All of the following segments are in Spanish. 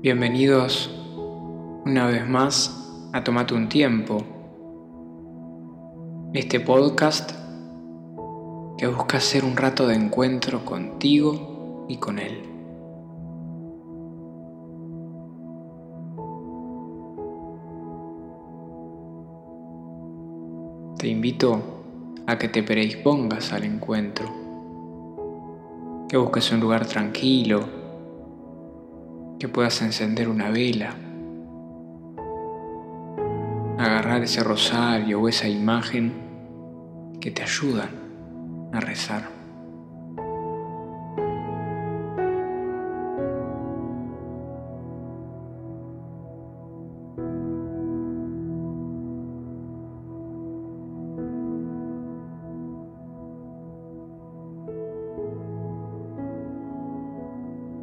Bienvenidos una vez más a Tomate un Tiempo, este podcast que busca ser un rato de encuentro contigo y con él. Te invito a que te predispongas al encuentro, que busques un lugar tranquilo, que puedas encender una vela, agarrar ese rosario o esa imagen que te ayudan a rezar.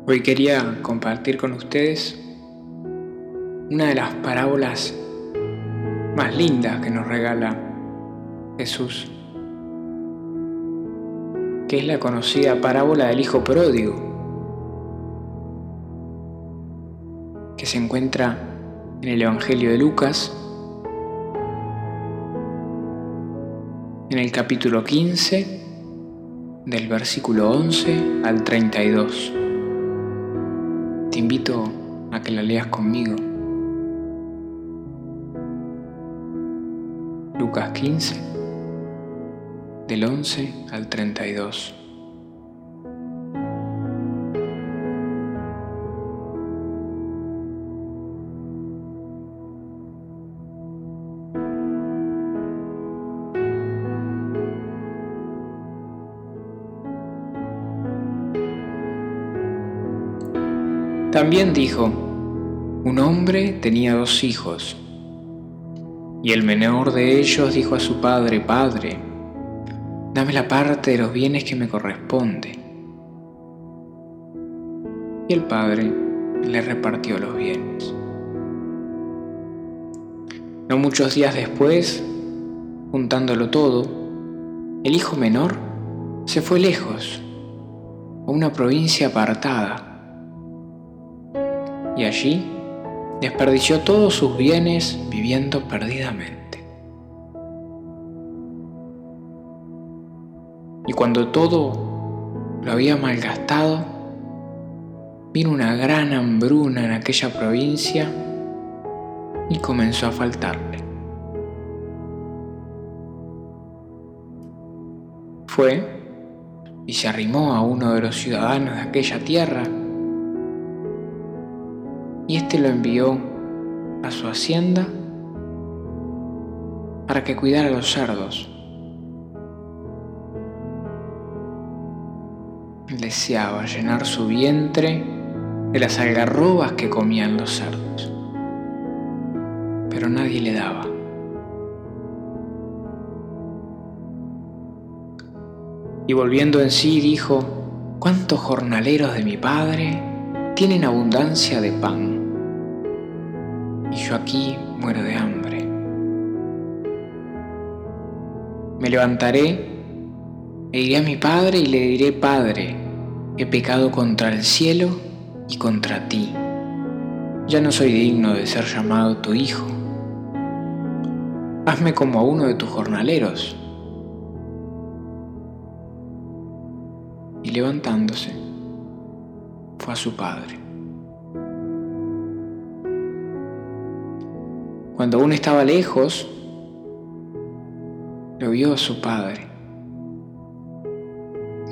Hoy quería compartir con ustedes una de las parábolas más lindas que nos regala Jesús, que es la conocida parábola del Hijo Pródigo, que se encuentra en el Evangelio de Lucas, en el capítulo 15, del versículo 11 al 32 te invito a que la leas conmigo. Lucas 15, del 11 al 32. También dijo, un hombre tenía dos hijos, y el menor de ellos dijo a su padre, Padre, dame la parte de los bienes que me corresponde. Y el padre le repartió los bienes. No muchos días después, juntándolo todo, el hijo menor se fue lejos, a una provincia apartada y allí desperdició todos sus bienes viviendo perdidamente. Y cuando todo lo había malgastado, vino una gran hambruna en aquella provincia y comenzó a faltarle. Fue y se arrimó a uno de los ciudadanos de aquella tierra y éste lo envió a su hacienda para que cuidara los cerdos. Deseaba llenar su vientre de las algarrobas que comían los cerdos, pero nadie le daba. Y volviendo en sí dijo, ¿cuántos jornaleros de mi padre tienen abundancia de pan? y yo aquí muero de hambre. Me levantaré e iré a mi padre y le diré, Padre, he pecado contra el cielo y contra ti. Ya no soy digno de ser llamado tu hijo. Hazme como a uno de tus jornaleros. Y levantándose, fue a su padre. Cuando aún estaba lejos, lo vio a su padre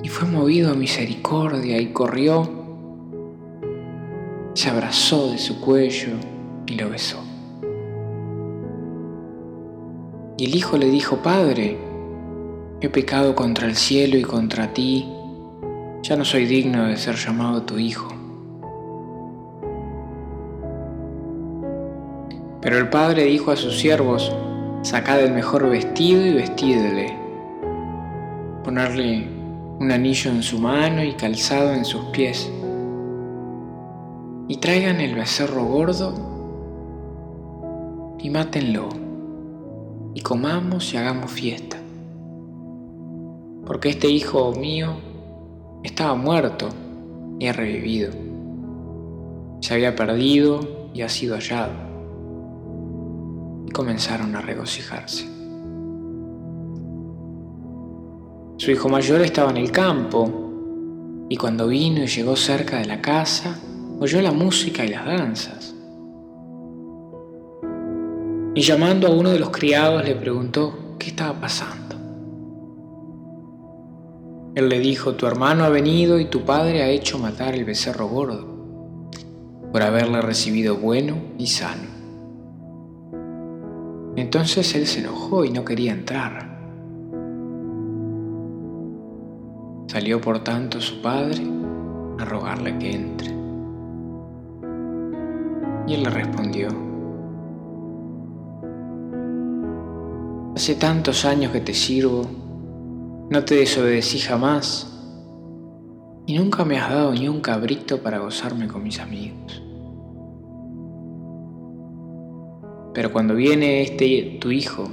y fue movido a misericordia y corrió, se abrazó de su cuello y lo besó. Y el hijo le dijo, Padre, he pecado contra el cielo y contra ti, ya no soy digno de ser llamado tu hijo. Pero el padre dijo a sus siervos, sacad el mejor vestido y vestidle, ponerle un anillo en su mano y calzado en sus pies, y traigan el becerro gordo y mátenlo, y comamos y hagamos fiesta. Porque este hijo mío estaba muerto y ha revivido, se había perdido y ha sido hallado. Y comenzaron a regocijarse. Su hijo mayor estaba en el campo y cuando vino y llegó cerca de la casa, oyó la música y las danzas. Y llamando a uno de los criados le preguntó qué estaba pasando. Él le dijo, tu hermano ha venido y tu padre ha hecho matar el becerro gordo por haberle recibido bueno y sano. Entonces él se enojó y no quería entrar. Salió por tanto su padre a rogarle que entre. Y él le respondió, Hace tantos años que te sirvo, no te desobedecí jamás y nunca me has dado ni un cabrito para gozarme con mis amigos. Pero cuando viene este tu hijo,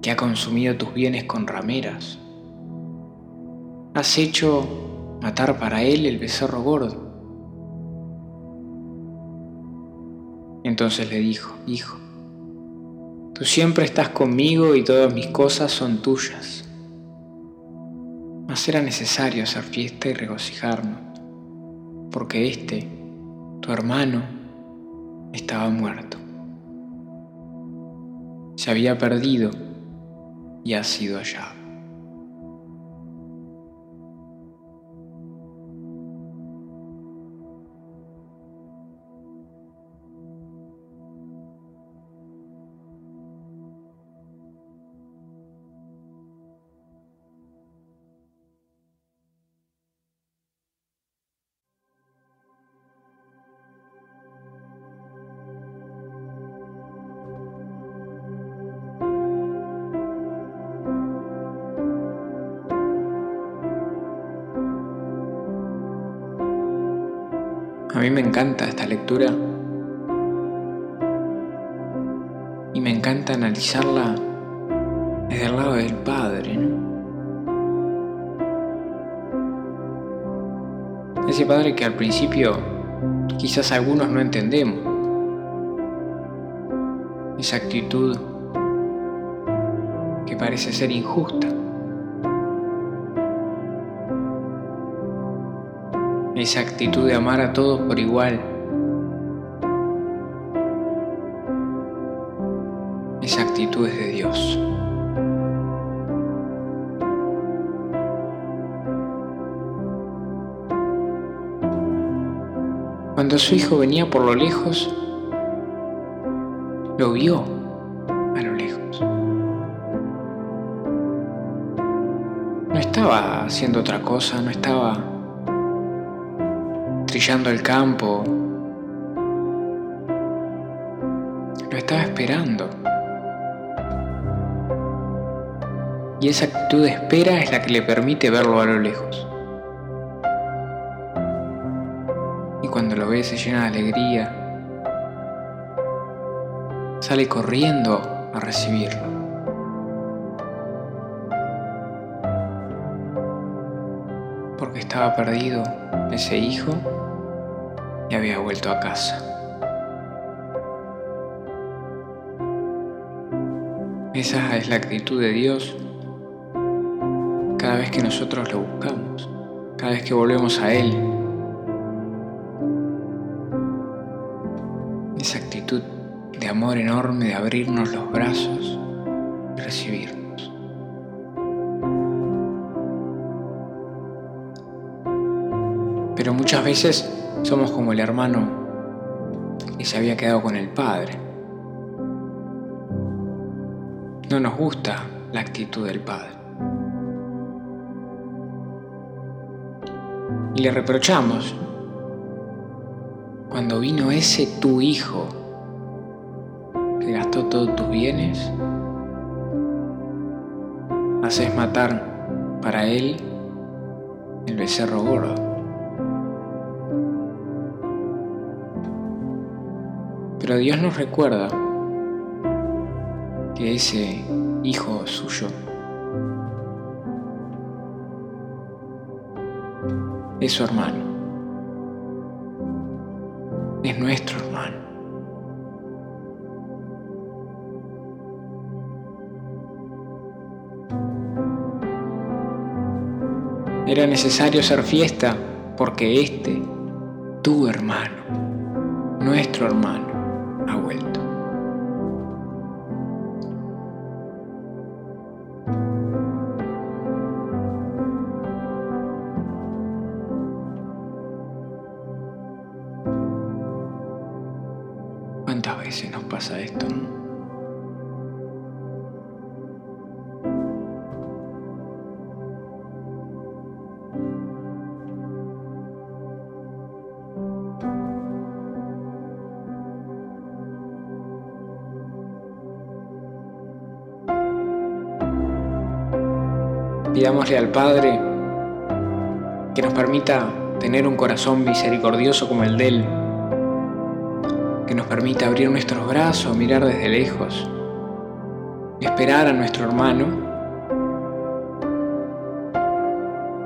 que ha consumido tus bienes con rameras, has hecho matar para él el becerro gordo. Entonces le dijo, hijo, tú siempre estás conmigo y todas mis cosas son tuyas. Mas era necesario hacer fiesta y regocijarnos, porque este, tu hermano, estaba muerto se había perdido y ha sido hallado. A mí me encanta esta lectura y me encanta analizarla desde el lado del Padre. Ese Padre que al principio quizás algunos no entendemos. Esa actitud que parece ser injusta. Esa actitud de amar a todos por igual, esa actitud es de Dios. Cuando su hijo venía por lo lejos, lo vio a lo lejos. No estaba haciendo otra cosa, no estaba trillando el campo. Lo estaba esperando. Y esa actitud de espera es la que le permite verlo a lo lejos. Y cuando lo ve se llena de alegría. Sale corriendo a recibirlo. porque estaba perdido ese hijo y había vuelto a casa. Esa es la actitud de Dios cada vez que nosotros lo buscamos, cada vez que volvemos a Él. Esa actitud de amor enorme, de abrirnos los brazos y recibirnos. Pero muchas veces somos como el hermano que se había quedado con el padre. No nos gusta la actitud del padre. Y le reprochamos, cuando vino ese tu hijo que gastó todos tus bienes, haces matar para él el becerro gordo. Pero Dios nos recuerda que ese hijo suyo es su hermano. es nuestro hermano. Era necesario hacer fiesta porque este, tu hermano, nuestro hermano, ha vuelto. Pidámosle al Padre que nos permita tener un corazón misericordioso como el de Él, que nos permita abrir nuestros brazos, mirar desde lejos, esperar a nuestro hermano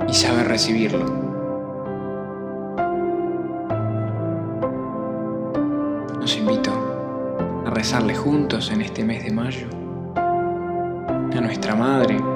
y saber recibirlo. Nos invito a rezarle juntos en este mes de mayo a nuestra Madre,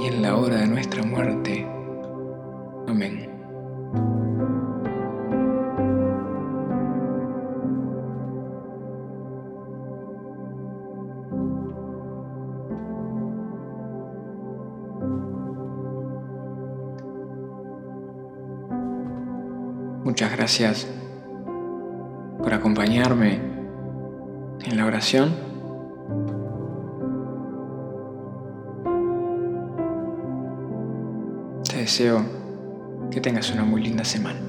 y en la hora de nuestra muerte. Amén. Muchas gracias por acompañarme en la oración. Deseo que tengas una muy linda semana.